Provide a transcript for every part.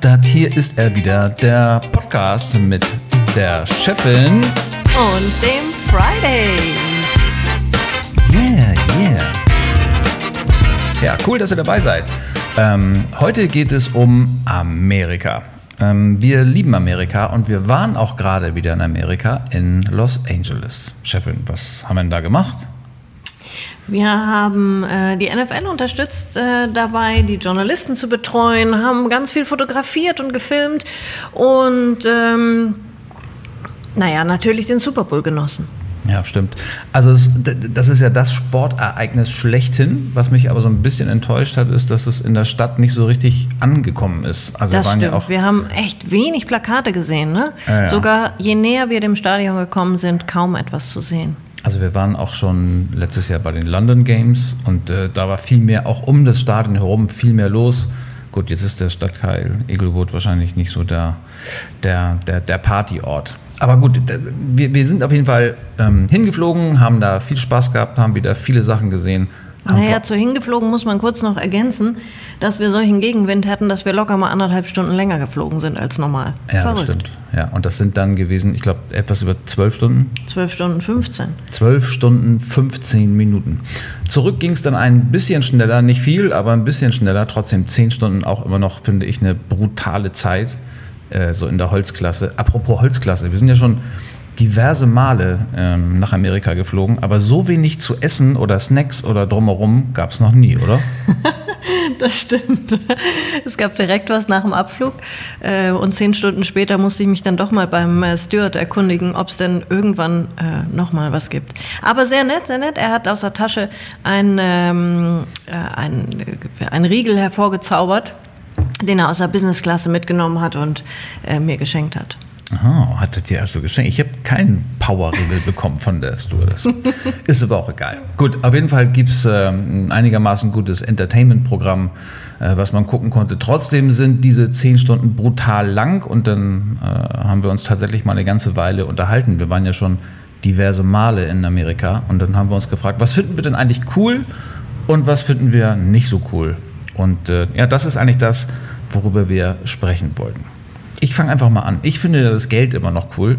das hier ist er wieder, der Podcast mit der Chefin und dem Friday. Yeah, yeah. Ja, cool, dass ihr dabei seid. Ähm, heute geht es um Amerika. Ähm, wir lieben Amerika und wir waren auch gerade wieder in Amerika, in Los Angeles. Chefin, was haben wir denn da gemacht? Wir haben äh, die NFL unterstützt äh, dabei, die Journalisten zu betreuen, haben ganz viel fotografiert und gefilmt und ähm, naja, natürlich den Super Bowl genossen. Ja, stimmt. Also es, das ist ja das Sportereignis schlechthin. Was mich aber so ein bisschen enttäuscht hat, ist, dass es in der Stadt nicht so richtig angekommen ist. Also das stimmt. Ja wir haben echt wenig Plakate gesehen. Ne? Ja, ja. Sogar je näher wir dem Stadion gekommen sind, kaum etwas zu sehen. Also wir waren auch schon letztes Jahr bei den London Games und äh, da war viel mehr, auch um das Stadion herum, viel mehr los. Gut, jetzt ist der Stadtteil Eaglewood wahrscheinlich nicht so der, der, der, der Partyort. Aber gut, wir, wir sind auf jeden Fall ähm, hingeflogen, haben da viel Spaß gehabt, haben wieder viele Sachen gesehen. Naja, zu hingeflogen muss man kurz noch ergänzen, dass wir solchen Gegenwind hatten, dass wir locker mal anderthalb Stunden länger geflogen sind als normal. Ja, Verrückt. das stimmt. Ja, und das sind dann gewesen, ich glaube, etwas über zwölf Stunden. Zwölf Stunden 15. Zwölf Stunden 15 Minuten. Zurück ging es dann ein bisschen schneller, nicht viel, aber ein bisschen schneller. Trotzdem zehn Stunden auch immer noch, finde ich, eine brutale Zeit, äh, so in der Holzklasse. Apropos Holzklasse, wir sind ja schon diverse Male ähm, nach Amerika geflogen, aber so wenig zu essen oder Snacks oder drumherum gab es noch nie, oder? das stimmt. Es gab direkt was nach dem Abflug äh, und zehn Stunden später musste ich mich dann doch mal beim äh, Steward erkundigen, ob es denn irgendwann äh, noch mal was gibt. Aber sehr nett, sehr nett. Er hat aus der Tasche ein, ähm, äh, ein, äh, ein Riegel hervorgezaubert, den er aus der Businessklasse mitgenommen hat und äh, mir geschenkt hat. Aha, hat er dir also geschenkt? Ich habe keinen Powerriegel bekommen von der Stewardess. Ist aber auch egal. Gut, auf jeden Fall gibt es äh, ein einigermaßen gutes Entertainment-Programm, äh, was man gucken konnte. Trotzdem sind diese zehn Stunden brutal lang und dann äh, haben wir uns tatsächlich mal eine ganze Weile unterhalten. Wir waren ja schon diverse Male in Amerika und dann haben wir uns gefragt, was finden wir denn eigentlich cool und was finden wir nicht so cool? Und äh, ja, das ist eigentlich das, worüber wir sprechen wollten. Ich fange einfach mal an. Ich finde das Geld immer noch cool.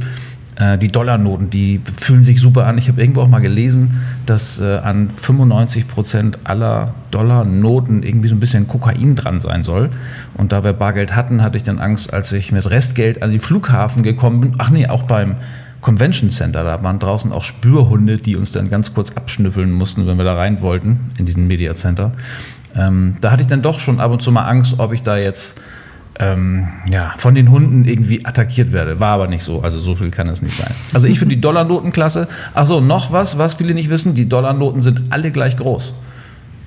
Äh, die Dollarnoten, die fühlen sich super an. Ich habe irgendwo auch mal gelesen, dass äh, an 95 Prozent aller Dollarnoten irgendwie so ein bisschen Kokain dran sein soll. Und da wir Bargeld hatten, hatte ich dann Angst, als ich mit Restgeld an den Flughafen gekommen bin. Ach nee, auch beim Convention Center. Da waren draußen auch Spürhunde, die uns dann ganz kurz abschnüffeln mussten, wenn wir da rein wollten, in diesen Media Center. Ähm, da hatte ich dann doch schon ab und zu mal Angst, ob ich da jetzt ähm, ja, von den Hunden irgendwie attackiert werde. War aber nicht so. Also so viel kann es nicht sein. Also ich finde die Dollarnoten klasse. Achso, noch was, was viele nicht wissen. Die Dollarnoten sind alle gleich groß.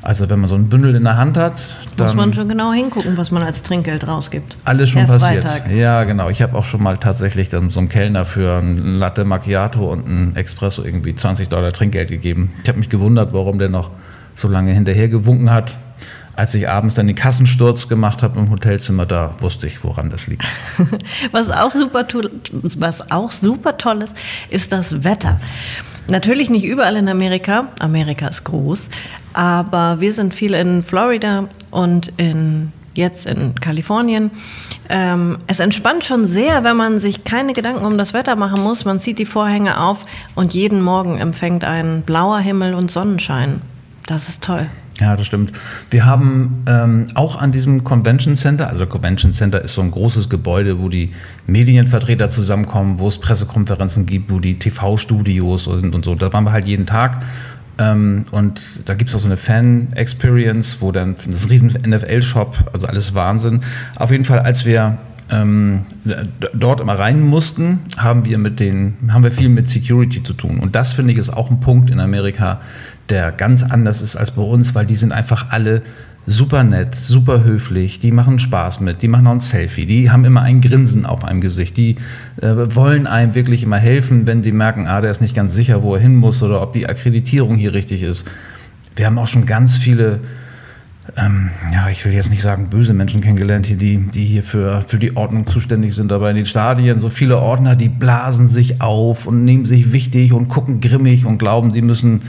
Also wenn man so ein Bündel in der Hand hat, dann muss man schon genau hingucken, was man als Trinkgeld rausgibt. Alles schon Herr passiert. Freitag. Ja, genau. Ich habe auch schon mal tatsächlich dann so einem Kellner für ein Latte Macchiato und ein Espresso irgendwie 20 Dollar Trinkgeld gegeben. Ich habe mich gewundert, warum der noch so lange hinterher gewunken hat als ich abends dann den Kassensturz gemacht habe im Hotelzimmer, da wusste ich, woran das liegt. was, auch super was auch super toll ist, ist das Wetter. Natürlich nicht überall in Amerika. Amerika ist groß. Aber wir sind viel in Florida und in, jetzt in Kalifornien. Ähm, es entspannt schon sehr, wenn man sich keine Gedanken um das Wetter machen muss. Man zieht die Vorhänge auf und jeden Morgen empfängt ein blauer Himmel und Sonnenschein. Das ist toll. Ja, das stimmt. Wir haben ähm, auch an diesem Convention Center, also Convention Center ist so ein großes Gebäude, wo die Medienvertreter zusammenkommen, wo es Pressekonferenzen gibt, wo die TV-Studios sind und so. Da waren wir halt jeden Tag. Ähm, und da gibt es auch so eine Fan-Experience, wo dann das riesen NFL-Shop, also alles Wahnsinn. Auf jeden Fall, als wir ähm, dort immer rein mussten, haben wir mit den, haben wir viel mit Security zu tun. Und das finde ich ist auch ein Punkt in Amerika, der ganz anders ist als bei uns, weil die sind einfach alle super nett, super höflich, die machen Spaß mit, die machen auch ein Selfie, die haben immer ein Grinsen auf einem Gesicht, die äh, wollen einem wirklich immer helfen, wenn sie merken, ah, der ist nicht ganz sicher, wo er hin muss oder ob die Akkreditierung hier richtig ist. Wir haben auch schon ganz viele ähm, ja, ich will jetzt nicht sagen böse Menschen kennengelernt, die, die hier für, für die Ordnung zuständig sind, aber in den Stadien so viele Ordner, die blasen sich auf und nehmen sich wichtig und gucken grimmig und glauben, sie müssen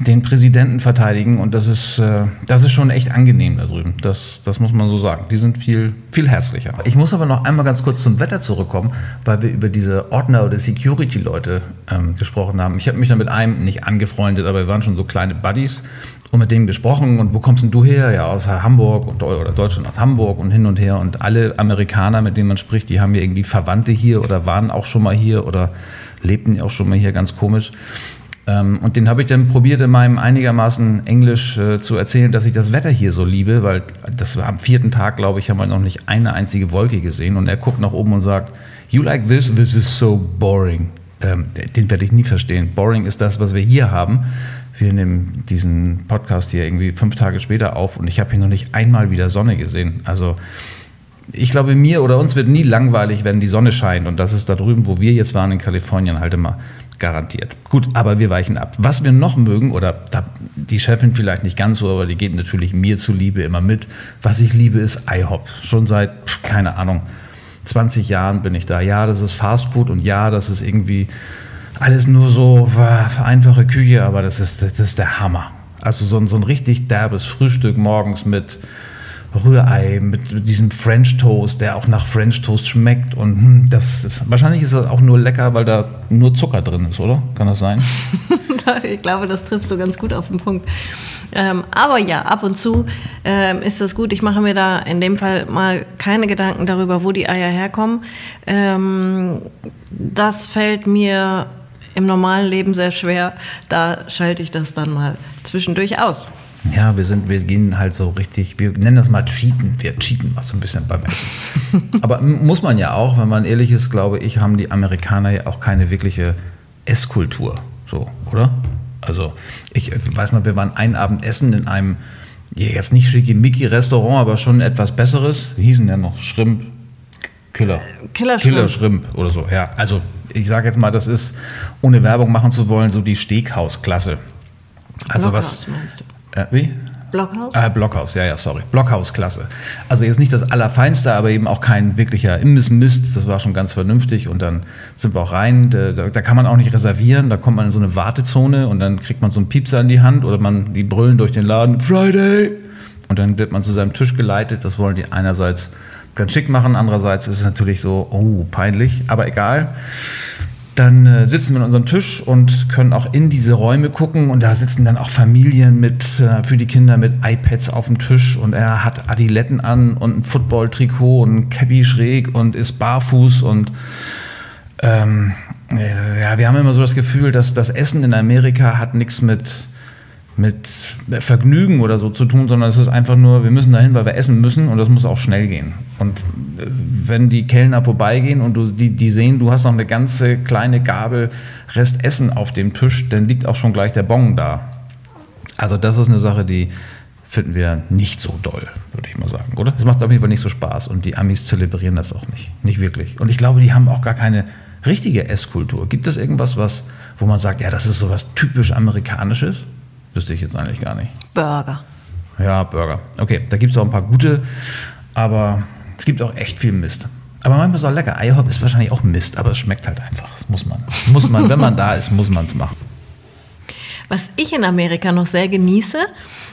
den Präsidenten verteidigen und das ist, äh, das ist schon echt angenehm da drüben. Das, das muss man so sagen. Die sind viel, viel herzlicher. Ich muss aber noch einmal ganz kurz zum Wetter zurückkommen, weil wir über diese Ordner oder Security-Leute ähm, gesprochen haben. Ich habe mich da mit einem nicht angefreundet, aber wir waren schon so kleine Buddies und mit dem gesprochen und wo kommst denn du her? Ja, aus Hamburg und, oder Deutschland aus Hamburg und hin und her. Und alle Amerikaner, mit denen man spricht, die haben ja irgendwie Verwandte hier oder waren auch schon mal hier oder lebten auch schon mal hier, ganz komisch. Ähm, und den habe ich dann probiert, in meinem einigermaßen Englisch äh, zu erzählen, dass ich das Wetter hier so liebe, weil das war am vierten Tag, glaube ich, haben wir noch nicht eine einzige Wolke gesehen. Und er guckt nach oben und sagt, You like this? This is so boring. Ähm, den werde ich nie verstehen. Boring ist das, was wir hier haben wir nehmen diesen Podcast hier irgendwie fünf Tage später auf und ich habe hier noch nicht einmal wieder Sonne gesehen. Also ich glaube, mir oder uns wird nie langweilig, wenn die Sonne scheint. Und das ist da drüben, wo wir jetzt waren in Kalifornien, halt immer garantiert. Gut, aber wir weichen ab. Was wir noch mögen, oder die Chefin vielleicht nicht ganz so, aber die geht natürlich mir zuliebe immer mit. Was ich liebe, ist IHOP. Schon seit, keine Ahnung, 20 Jahren bin ich da. Ja, das ist Fast Food und ja, das ist irgendwie alles nur so äh, einfache Küche, aber das ist, das ist der Hammer. Also so ein, so ein richtig derbes Frühstück morgens mit Rührei, mit diesem French Toast, der auch nach French Toast schmeckt. Und hm, das, wahrscheinlich ist das auch nur lecker, weil da nur Zucker drin ist, oder? Kann das sein? ich glaube, das triffst du ganz gut auf den Punkt. Ähm, aber ja, ab und zu ähm, ist das gut. Ich mache mir da in dem Fall mal keine Gedanken darüber, wo die Eier herkommen. Ähm, das fällt mir im normalen Leben sehr schwer. Da schalte ich das dann mal zwischendurch aus. Ja, wir sind, wir gehen halt so richtig, wir nennen das mal Cheaten. Wir cheaten mal so ein bisschen beim Essen. Aber muss man ja auch, wenn man ehrlich ist, glaube ich, haben die Amerikaner ja auch keine wirkliche Esskultur. So, oder? Also, ich weiß noch, wir waren einen Abend essen in einem, jetzt nicht schickimicki-Restaurant, aber schon etwas besseres. Wie hießen der noch? Shrimp? Killer. Killer Shrimp. Killer Shrimp oder so, ja. Also, ich sage jetzt mal, das ist, ohne Werbung machen zu wollen, so die Steakhouse-Klasse. Also Blockhaus, was. Meinst du? Äh, wie? Blockhaus? Ah, Blockhaus, ja, ja, sorry. Blockhaus-Klasse. Also jetzt nicht das Allerfeinste, aber eben auch kein wirklicher Imbiss-Mist. Das war schon ganz vernünftig. Und dann sind wir auch rein. Da, da, kann man auch nicht reservieren. Da kommt man in so eine Wartezone und dann kriegt man so einen Piepser in die Hand oder man, die brüllen durch den Laden, Friday! Und dann wird man zu seinem Tisch geleitet. Das wollen die einerseits ganz schick machen. Andererseits ist es natürlich so, oh, peinlich, aber egal. Dann äh, sitzen wir an unserem Tisch und können auch in diese Räume gucken und da sitzen dann auch Familien mit, äh, für die Kinder mit iPads auf dem Tisch und er hat Adiletten an und ein Football-Trikot und ein Cappy schräg und ist barfuß und ähm, äh, ja, wir haben immer so das Gefühl, dass das Essen in Amerika hat nichts mit mit Vergnügen oder so zu tun, sondern es ist einfach nur, wir müssen dahin, weil wir essen müssen und das muss auch schnell gehen. Und äh, wenn die Kellner vorbeigehen und du, die, die sehen, du hast noch eine ganze kleine Gabel Rest Essen auf dem Tisch, dann liegt auch schon gleich der Bon da. Also das ist eine Sache, die finden wir nicht so doll, würde ich mal sagen, oder? Es macht auf jeden Fall nicht so Spaß und die Amis zelebrieren das auch nicht, nicht wirklich. Und ich glaube, die haben auch gar keine richtige Esskultur. Gibt es irgendwas, was, wo man sagt, ja, das ist so was typisch Amerikanisches? Wüsste ich jetzt eigentlich gar nicht. Burger. Ja, Burger. Okay, da gibt es auch ein paar gute, aber es gibt auch echt viel Mist. Aber manchmal ist es auch lecker. IHOP ist wahrscheinlich auch Mist, aber es schmeckt halt einfach. Das muss man. Muss man, wenn man da ist, muss man es machen. Was ich in Amerika noch sehr genieße,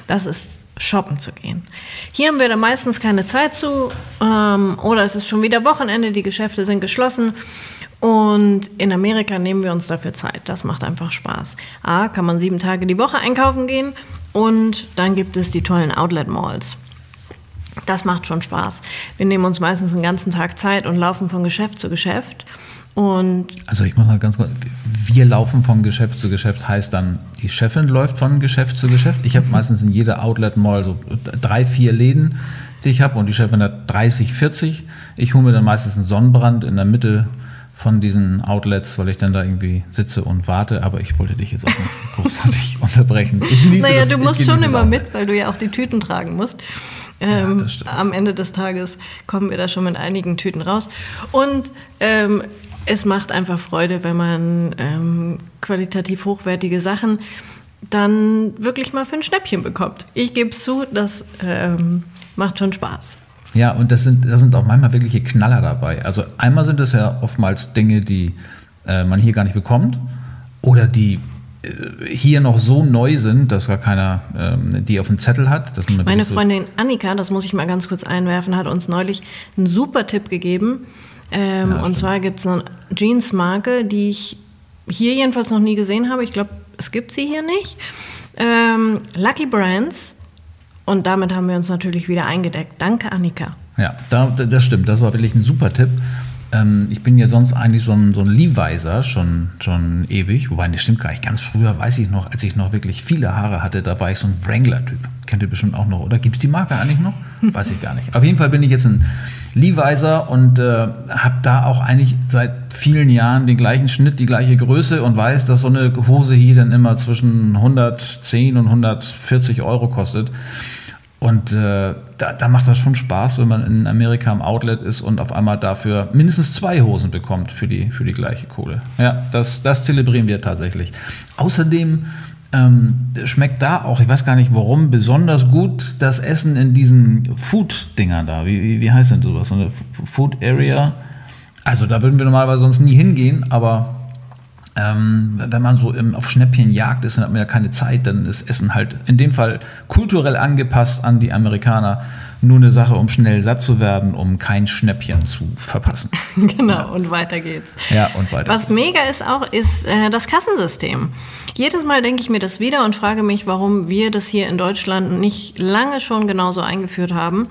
das ist shoppen zu gehen. Hier haben wir da meistens keine Zeit zu ähm, oder es ist schon wieder Wochenende, die Geschäfte sind geschlossen und in Amerika nehmen wir uns dafür Zeit. Das macht einfach Spaß. A, kann man sieben Tage die Woche einkaufen gehen und dann gibt es die tollen Outlet-Malls. Das macht schon Spaß. Wir nehmen uns meistens einen ganzen Tag Zeit und laufen von Geschäft zu Geschäft. Und also ich muss mal ganz kurz, wir laufen von Geschäft zu Geschäft heißt dann, die Chefin läuft von Geschäft zu Geschäft. Ich habe meistens in jeder Outlet Mall so drei, vier Läden, die ich habe und die Chefin hat 30, 40. Ich hole mir dann meistens einen Sonnenbrand in der Mitte von diesen Outlets, weil ich dann da irgendwie sitze und warte, aber ich wollte dich jetzt auch nicht großartig unterbrechen. naja, das, du musst schon immer mit, weil du ja auch die Tüten tragen musst. Ähm, ja, am Ende des Tages kommen wir da schon mit einigen Tüten raus. Und ähm, es macht einfach Freude, wenn man ähm, qualitativ hochwertige Sachen dann wirklich mal für ein Schnäppchen bekommt. Ich gebe es zu, das ähm, macht schon Spaß. Ja, und das sind, das sind auch manchmal wirkliche Knaller dabei. Also einmal sind das ja oftmals Dinge, die äh, man hier gar nicht bekommt oder die äh, hier noch so neu sind, dass gar keiner ähm, die auf dem Zettel hat. Meine Freundin Annika, das muss ich mal ganz kurz einwerfen, hat uns neulich einen super Tipp gegeben. Ähm, ja, und zwar gibt es eine Jeans-Marke, die ich hier jedenfalls noch nie gesehen habe. Ich glaube, es gibt sie hier nicht. Ähm, Lucky Brands und damit haben wir uns natürlich wieder eingedeckt. Danke, Annika. Ja, da, das stimmt. Das war wirklich ein super Tipp. Ähm, ich bin ja sonst eigentlich so ein, so ein Leviser schon, schon ewig. Wobei, das stimmt gar nicht. Ganz früher weiß ich noch, als ich noch wirklich viele Haare hatte, da war ich so ein Wrangler-Typ. Kennt ihr bestimmt auch noch. Oder gibt es die Marke eigentlich noch? Weiß ich gar nicht. Auf jeden Fall bin ich jetzt ein Leviser und äh, habe da auch eigentlich seit vielen Jahren den gleichen Schnitt, die gleiche Größe und weiß, dass so eine Hose hier dann immer zwischen 110 und 140 Euro kostet. Und äh, da, da, macht das schon Spaß, wenn man in Amerika im Outlet ist und auf einmal dafür mindestens zwei Hosen bekommt für die, für die gleiche Kohle. Ja, das, das zelebrieren wir tatsächlich. Außerdem ähm, schmeckt da auch, ich weiß gar nicht warum, besonders gut das Essen in diesen Food-Dingern da. Wie, wie, wie heißt denn sowas? So eine Food Area? Also da würden wir normalerweise sonst nie hingehen, aber ähm, wenn man so im, auf Schnäppchenjagd ist, dann hat man ja keine Zeit, dann ist Essen halt in dem Fall kulturell angepasst an die Amerikaner. Nur eine Sache, um schnell satt zu werden, um kein Schnäppchen zu verpassen. genau, ja. und weiter geht's. Ja, und weiter Was geht's. mega ist auch, ist äh, das Kassensystem. Jedes Mal denke ich mir das wieder und frage mich, warum wir das hier in Deutschland nicht lange schon genauso eingeführt haben.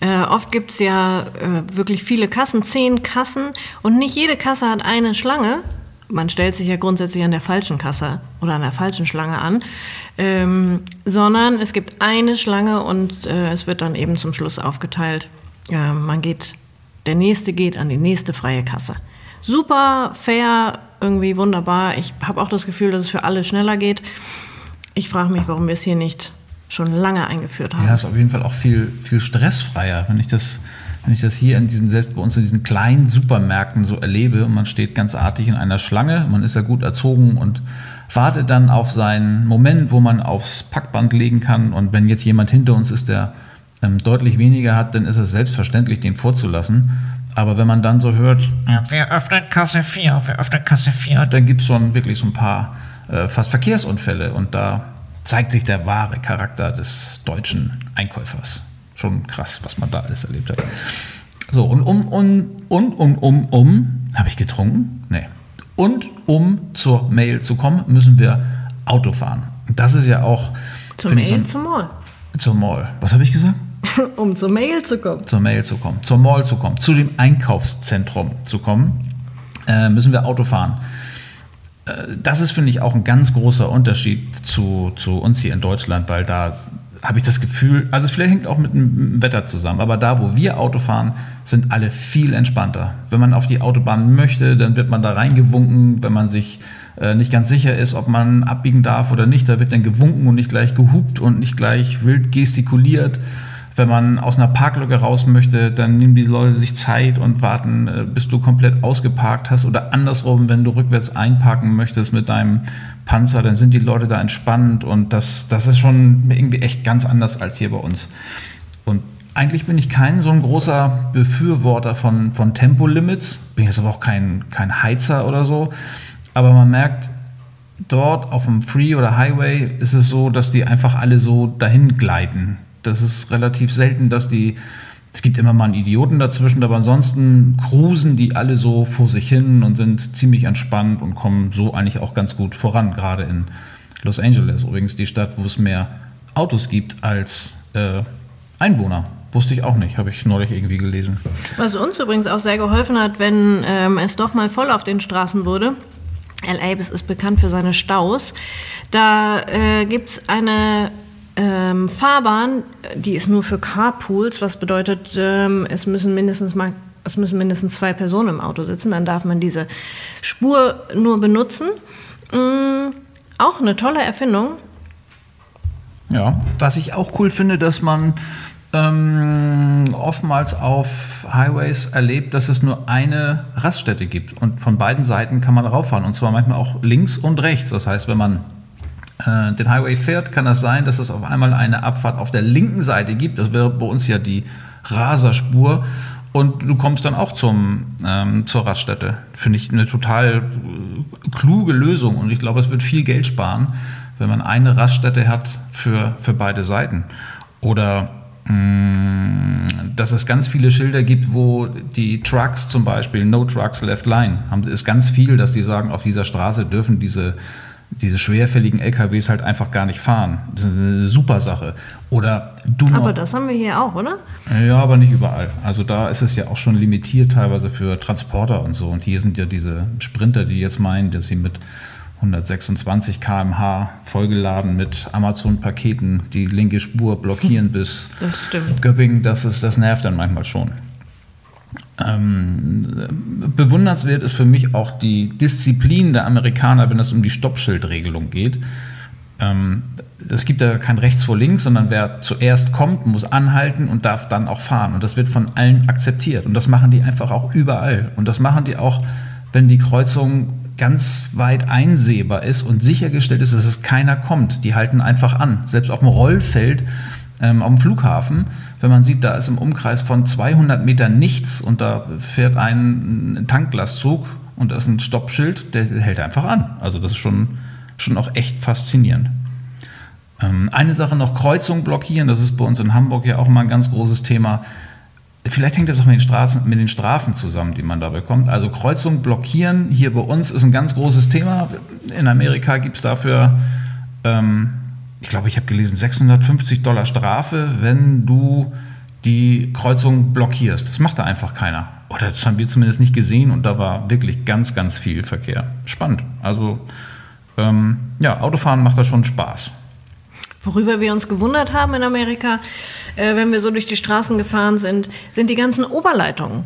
Äh, oft gibt es ja äh, wirklich viele Kassen, zehn Kassen und nicht jede Kasse hat eine Schlange, man stellt sich ja grundsätzlich an der falschen Kasse oder an der falschen Schlange an, ähm, sondern es gibt eine Schlange und äh, es wird dann eben zum Schluss aufgeteilt. Äh, man geht, der nächste geht an die nächste freie Kasse. Super, fair, irgendwie wunderbar. Ich habe auch das Gefühl, dass es für alle schneller geht. Ich frage mich, warum wir es hier nicht schon lange eingeführt haben. Ja, ist auf jeden Fall auch viel, viel stressfreier, wenn ich das wenn ich das hier in diesen, selbst bei uns in diesen kleinen Supermärkten so erlebe und man steht ganz artig in einer Schlange, man ist ja gut erzogen und wartet dann auf seinen Moment, wo man aufs Packband legen kann. Und wenn jetzt jemand hinter uns ist, der ähm, deutlich weniger hat, dann ist es selbstverständlich, den vorzulassen. Aber wenn man dann so hört, ja, wir öffnen Kasse 4, wir öffnen Kasse 4, dann gibt es schon wirklich so ein paar äh, fast Verkehrsunfälle. Und da zeigt sich der wahre Charakter des deutschen Einkäufers schon krass, was man da alles erlebt hat. So, und um, um, und um, um, um, habe ich getrunken? Nee. Und um zur Mail zu kommen, müssen wir Auto fahren. Und das ist ja auch. Zur Mail, so zum Mall. Zur Mall. Was habe ich gesagt? um zur Mail zu kommen. Zur Mail zu kommen, zur Mall zu kommen, zu dem Einkaufszentrum zu kommen, äh, müssen wir Auto fahren. Äh, das ist, finde ich, auch ein ganz großer Unterschied zu, zu uns hier in Deutschland, weil da habe ich das Gefühl, also es vielleicht hängt auch mit dem Wetter zusammen, aber da, wo wir Auto fahren, sind alle viel entspannter. Wenn man auf die Autobahn möchte, dann wird man da reingewunken, wenn man sich äh, nicht ganz sicher ist, ob man abbiegen darf oder nicht, da wird dann gewunken und nicht gleich gehupt und nicht gleich wild gestikuliert. Wenn man aus einer Parklücke raus möchte, dann nehmen die Leute sich Zeit und warten, äh, bis du komplett ausgeparkt hast. Oder andersrum, wenn du rückwärts einparken möchtest mit deinem Panzer, dann sind die Leute da entspannt und das, das ist schon irgendwie echt ganz anders als hier bei uns. Und eigentlich bin ich kein so ein großer Befürworter von, von Tempolimits, bin jetzt aber auch kein, kein Heizer oder so, aber man merkt, dort auf dem Free oder Highway ist es so, dass die einfach alle so dahin gleiten. Das ist relativ selten, dass die, es gibt immer mal einen Idioten dazwischen, aber ansonsten cruisen die alle so vor sich hin und sind ziemlich entspannt und kommen so eigentlich auch ganz gut voran, gerade in Los Angeles, übrigens die Stadt, wo es mehr Autos gibt als äh, Einwohner. Wusste ich auch nicht, habe ich neulich irgendwie gelesen. Was uns übrigens auch sehr geholfen hat, wenn ähm, es doch mal voll auf den Straßen wurde. LA ist bekannt für seine Staus. Da äh, gibt es eine ähm, Fahrbahn, die ist nur für Carpools, was bedeutet, ähm, es müssen mindestens mal es müssen mindestens zwei Personen im Auto sitzen, dann darf man diese Spur nur benutzen. Ähm, auch eine tolle Erfindung. Ja, was ich auch cool finde, dass man ähm, oftmals auf Highways erlebt, dass es nur eine Raststätte gibt und von beiden Seiten kann man rauffahren und zwar manchmal auch links und rechts. Das heißt, wenn man äh, den Highway fährt, kann das sein, dass es auf einmal eine Abfahrt auf der linken Seite gibt. Das wäre bei uns ja die Raserspur. Und du kommst dann auch zum, ähm, zur Raststätte. Finde ich eine total äh, kluge Lösung. Und ich glaube, es wird viel Geld sparen, wenn man eine Raststätte hat für, für beide Seiten. Oder dass es ganz viele Schilder gibt, wo die Trucks zum Beispiel, No Trucks Left Line, haben, ist ganz viel, dass die sagen, auf dieser Straße dürfen diese, diese schwerfälligen LKWs halt einfach gar nicht fahren. Das ist eine super Sache. Oder du Aber das haben wir hier auch, oder? Ja, aber nicht überall. Also da ist es ja auch schon limitiert teilweise für Transporter und so. Und hier sind ja diese Sprinter, die jetzt meinen, dass sie mit 126 km/h vollgeladen mit Amazon-Paketen die linke Spur blockieren bis das Göppingen, das, ist, das nervt dann manchmal schon. Ähm, bewundernswert ist für mich auch die Disziplin der Amerikaner, wenn es um die Stoppschildregelung geht. Ähm, es gibt da kein rechts vor links, sondern wer zuerst kommt, muss anhalten und darf dann auch fahren. Und das wird von allen akzeptiert. Und das machen die einfach auch überall. Und das machen die auch, wenn die Kreuzung ganz weit einsehbar ist und sichergestellt ist, dass es keiner kommt. Die halten einfach an. Selbst auf dem Rollfeld ähm, am Flughafen, wenn man sieht, da ist im Umkreis von 200 Metern nichts und da fährt ein Tanklastzug und da ist ein Stoppschild, der hält einfach an. Also das ist schon, schon auch echt faszinierend. Ähm, eine Sache noch, Kreuzung blockieren, das ist bei uns in Hamburg ja auch mal ein ganz großes Thema. Vielleicht hängt das auch mit den, Straßen, mit den Strafen zusammen, die man da bekommt. Also Kreuzung blockieren hier bei uns ist ein ganz großes Thema. In Amerika gibt es dafür, ähm, ich glaube, ich habe gelesen, 650 Dollar Strafe, wenn du die Kreuzung blockierst. Das macht da einfach keiner. Oder das haben wir zumindest nicht gesehen und da war wirklich ganz, ganz viel Verkehr. Spannend. Also ähm, ja, Autofahren macht da schon Spaß. Worüber wir uns gewundert haben in Amerika, äh, wenn wir so durch die Straßen gefahren sind, sind die ganzen Oberleitungen.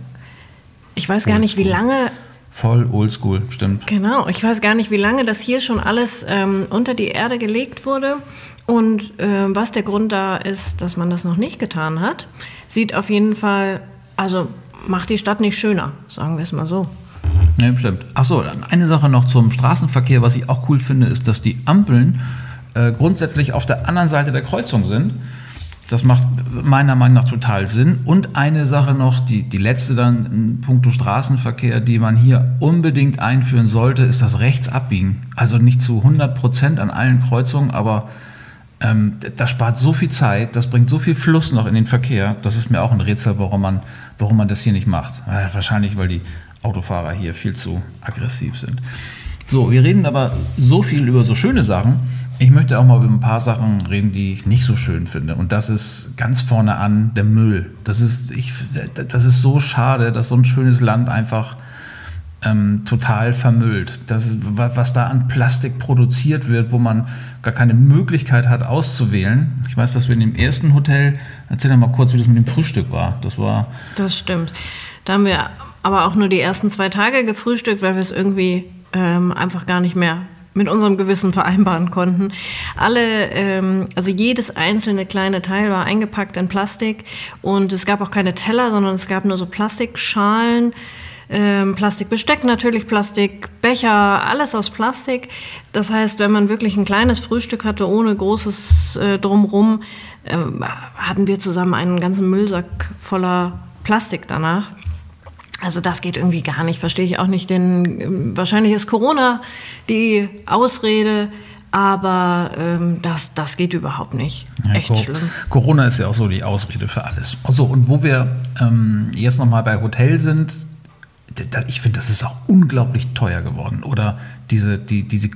Ich weiß gar nicht, wie lange. Voll oldschool, stimmt. Genau, ich weiß gar nicht, wie lange das hier schon alles ähm, unter die Erde gelegt wurde und äh, was der Grund da ist, dass man das noch nicht getan hat. Sieht auf jeden Fall, also macht die Stadt nicht schöner, sagen wir es mal so. Ja, stimmt. Achso, eine Sache noch zum Straßenverkehr, was ich auch cool finde, ist, dass die Ampeln äh, grundsätzlich auf der anderen Seite der Kreuzung sind. Das macht meiner Meinung nach total Sinn. Und eine Sache noch, die, die letzte dann in puncto Straßenverkehr, die man hier unbedingt einführen sollte, ist das Rechtsabbiegen. Also nicht zu 100 Prozent an allen Kreuzungen, aber ähm, das spart so viel Zeit, das bringt so viel Fluss noch in den Verkehr. Das ist mir auch ein Rätsel, warum man, warum man das hier nicht macht. Äh, wahrscheinlich, weil die Autofahrer hier viel zu aggressiv sind. So, wir reden aber so viel über so schöne Sachen. Ich möchte auch mal über ein paar Sachen reden, die ich nicht so schön finde. Und das ist ganz vorne an der Müll. Das ist, ich, das ist so schade, dass so ein schönes Land einfach ähm, total vermüllt. Das was da an Plastik produziert wird, wo man gar keine Möglichkeit hat auszuwählen. Ich weiß, dass wir in dem ersten Hotel, erzähl doch mal kurz, wie das mit dem Frühstück war. Das war. Das stimmt. Da haben wir aber auch nur die ersten zwei Tage gefrühstückt, weil wir es irgendwie ähm, einfach gar nicht mehr mit unserem Gewissen vereinbaren konnten. Alle, ähm, also jedes einzelne kleine Teil war eingepackt in Plastik und es gab auch keine Teller, sondern es gab nur so Plastikschalen. Ähm, Plastikbesteck natürlich, Plastikbecher, alles aus Plastik. Das heißt, wenn man wirklich ein kleines Frühstück hatte, ohne großes äh, Drumrum, äh, hatten wir zusammen einen ganzen Müllsack voller Plastik danach. Also das geht irgendwie gar nicht, verstehe ich auch nicht, denn ähm, wahrscheinlich ist Corona die Ausrede, aber ähm, das, das geht überhaupt nicht. Ja, Echt schlimm. Corona ist ja auch so die Ausrede für alles. Also und wo wir ähm, jetzt nochmal bei Hotel sind, ich finde, das ist auch unglaublich teuer geworden. Oder diese, die, diese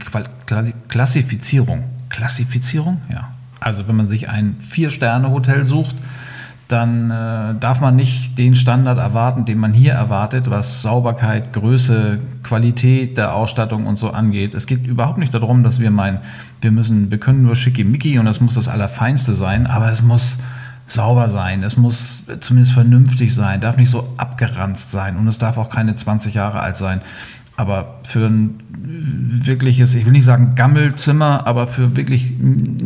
Klassifizierung. Klassifizierung? Ja. Also wenn man sich ein Vier-Sterne-Hotel sucht, dann äh, darf man nicht den Standard erwarten, den man hier erwartet, was Sauberkeit, Größe, Qualität der Ausstattung und so angeht. Es geht überhaupt nicht darum, dass wir meinen, wir müssen, wir können nur schickimicki und es muss das Allerfeinste sein, aber es muss sauber sein, es muss zumindest vernünftig sein, darf nicht so abgeranzt sein und es darf auch keine 20 Jahre alt sein. Aber für ein wirkliches, ich will nicht sagen Gammelzimmer, aber für wirklich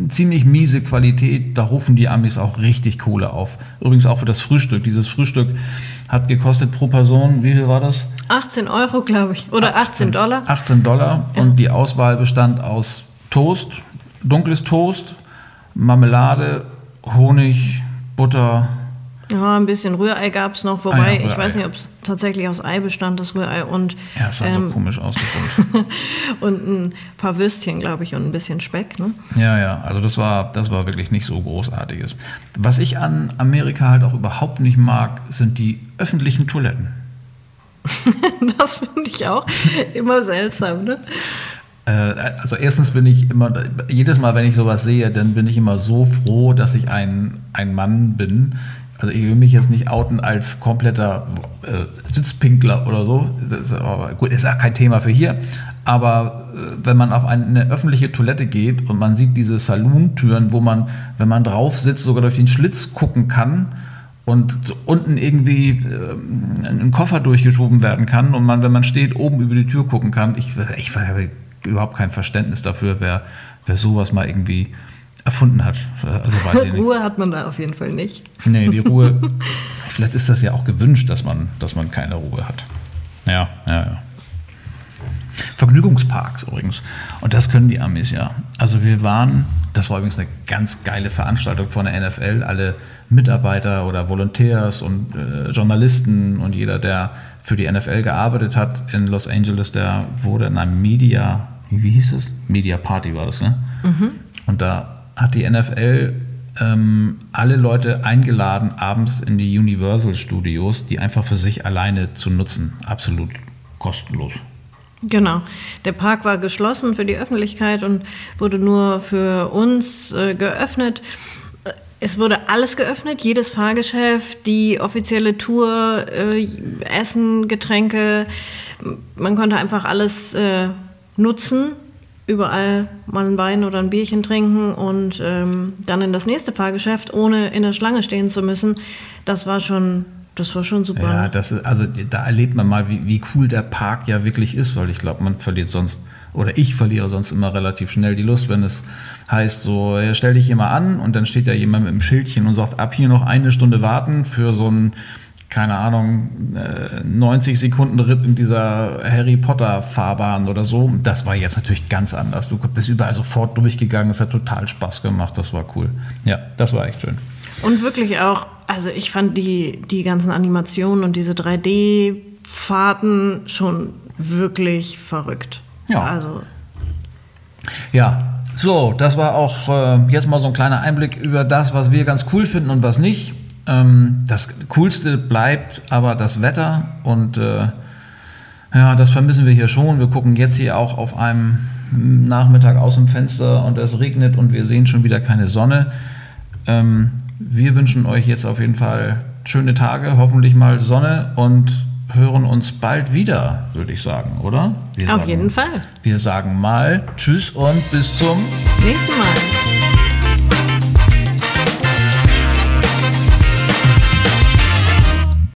ziemlich miese Qualität, da rufen die Amis auch richtig Kohle auf. Übrigens auch für das Frühstück. Dieses Frühstück hat gekostet pro Person, wie viel war das? 18 Euro, glaube ich. Oder 18 Dollar. 18 Dollar. Ja. Und die Auswahl bestand aus Toast, dunkles Toast, Marmelade, Honig, Butter. Ja, ein bisschen Rührei gab es noch, wobei ah ja, ich weiß nicht, ob es tatsächlich aus Ei bestand, das Rührei und. Ja, es sah ähm, so komisch aus. und ein paar Würstchen, glaube ich, und ein bisschen Speck. Ne? Ja, ja, also das war, das war wirklich nicht so großartiges. Was ich an Amerika halt auch überhaupt nicht mag, sind die öffentlichen Toiletten. das finde ich auch immer seltsam, ne? Äh, also erstens bin ich immer, jedes Mal, wenn ich sowas sehe, dann bin ich immer so froh, dass ich ein, ein Mann bin. Also ich will mich jetzt nicht outen als kompletter äh, Sitzpinkler oder so. Ist gut, ist auch kein Thema für hier. Aber äh, wenn man auf eine öffentliche Toilette geht und man sieht diese Salontüren, wo man, wenn man drauf sitzt, sogar durch den Schlitz gucken kann, und unten irgendwie äh, ein Koffer durchgeschoben werden kann und man, wenn man steht, oben über die Tür gucken kann. Ich, ich habe überhaupt kein Verständnis dafür, wer, wer sowas mal irgendwie erfunden hat. Also Ruhe hat man da auf jeden Fall nicht. Nee, die Ruhe. vielleicht ist das ja auch gewünscht, dass man, dass man keine Ruhe hat. Ja, ja, ja. Vergnügungsparks übrigens. Und das können die Amis ja. Also wir waren, das war übrigens eine ganz geile Veranstaltung von der NFL. Alle Mitarbeiter oder Volontärs und äh, Journalisten und jeder, der für die NFL gearbeitet hat in Los Angeles, der wurde in einem Media, wie hieß es? Media Party war das, ne? Mhm. Und da hat die NFL ähm, alle Leute eingeladen, abends in die Universal Studios, die einfach für sich alleine zu nutzen. Absolut kostenlos. Genau. Der Park war geschlossen für die Öffentlichkeit und wurde nur für uns äh, geöffnet. Es wurde alles geöffnet, jedes Fahrgeschäft, die offizielle Tour, äh, Essen, Getränke. Man konnte einfach alles äh, nutzen, überall mal ein Wein oder ein Bierchen trinken und ähm, dann in das nächste Fahrgeschäft, ohne in der Schlange stehen zu müssen. Das war schon das war schon super. Ja, das ist, also da erlebt man mal, wie, wie cool der Park ja wirklich ist, weil ich glaube, man verliert sonst, oder ich verliere sonst immer relativ schnell die Lust, wenn es heißt, so, ja, stell dich hier mal an und dann steht da jemand mit einem Schildchen und sagt, ab hier noch eine Stunde warten für so ein keine Ahnung, 90 äh, Sekunden Ritt in dieser Harry Potter Fahrbahn oder so. Das war jetzt natürlich ganz anders. Du bist überall sofort durchgegangen. Es hat total Spaß gemacht. Das war cool. Ja, das war echt schön. Und wirklich auch also ich fand die, die ganzen Animationen und diese 3D-Fahrten schon wirklich verrückt. Ja. Also. Ja, so, das war auch äh, jetzt mal so ein kleiner Einblick über das, was wir ganz cool finden und was nicht. Ähm, das Coolste bleibt aber das Wetter und äh, ja, das vermissen wir hier schon. Wir gucken jetzt hier auch auf einem Nachmittag aus dem Fenster und es regnet und wir sehen schon wieder keine Sonne. Ähm, wir wünschen euch jetzt auf jeden Fall schöne Tage, hoffentlich mal Sonne und hören uns bald wieder, würde ich sagen, oder? Wir auf sagen, jeden Fall. Wir sagen mal Tschüss und bis zum nächsten Mal.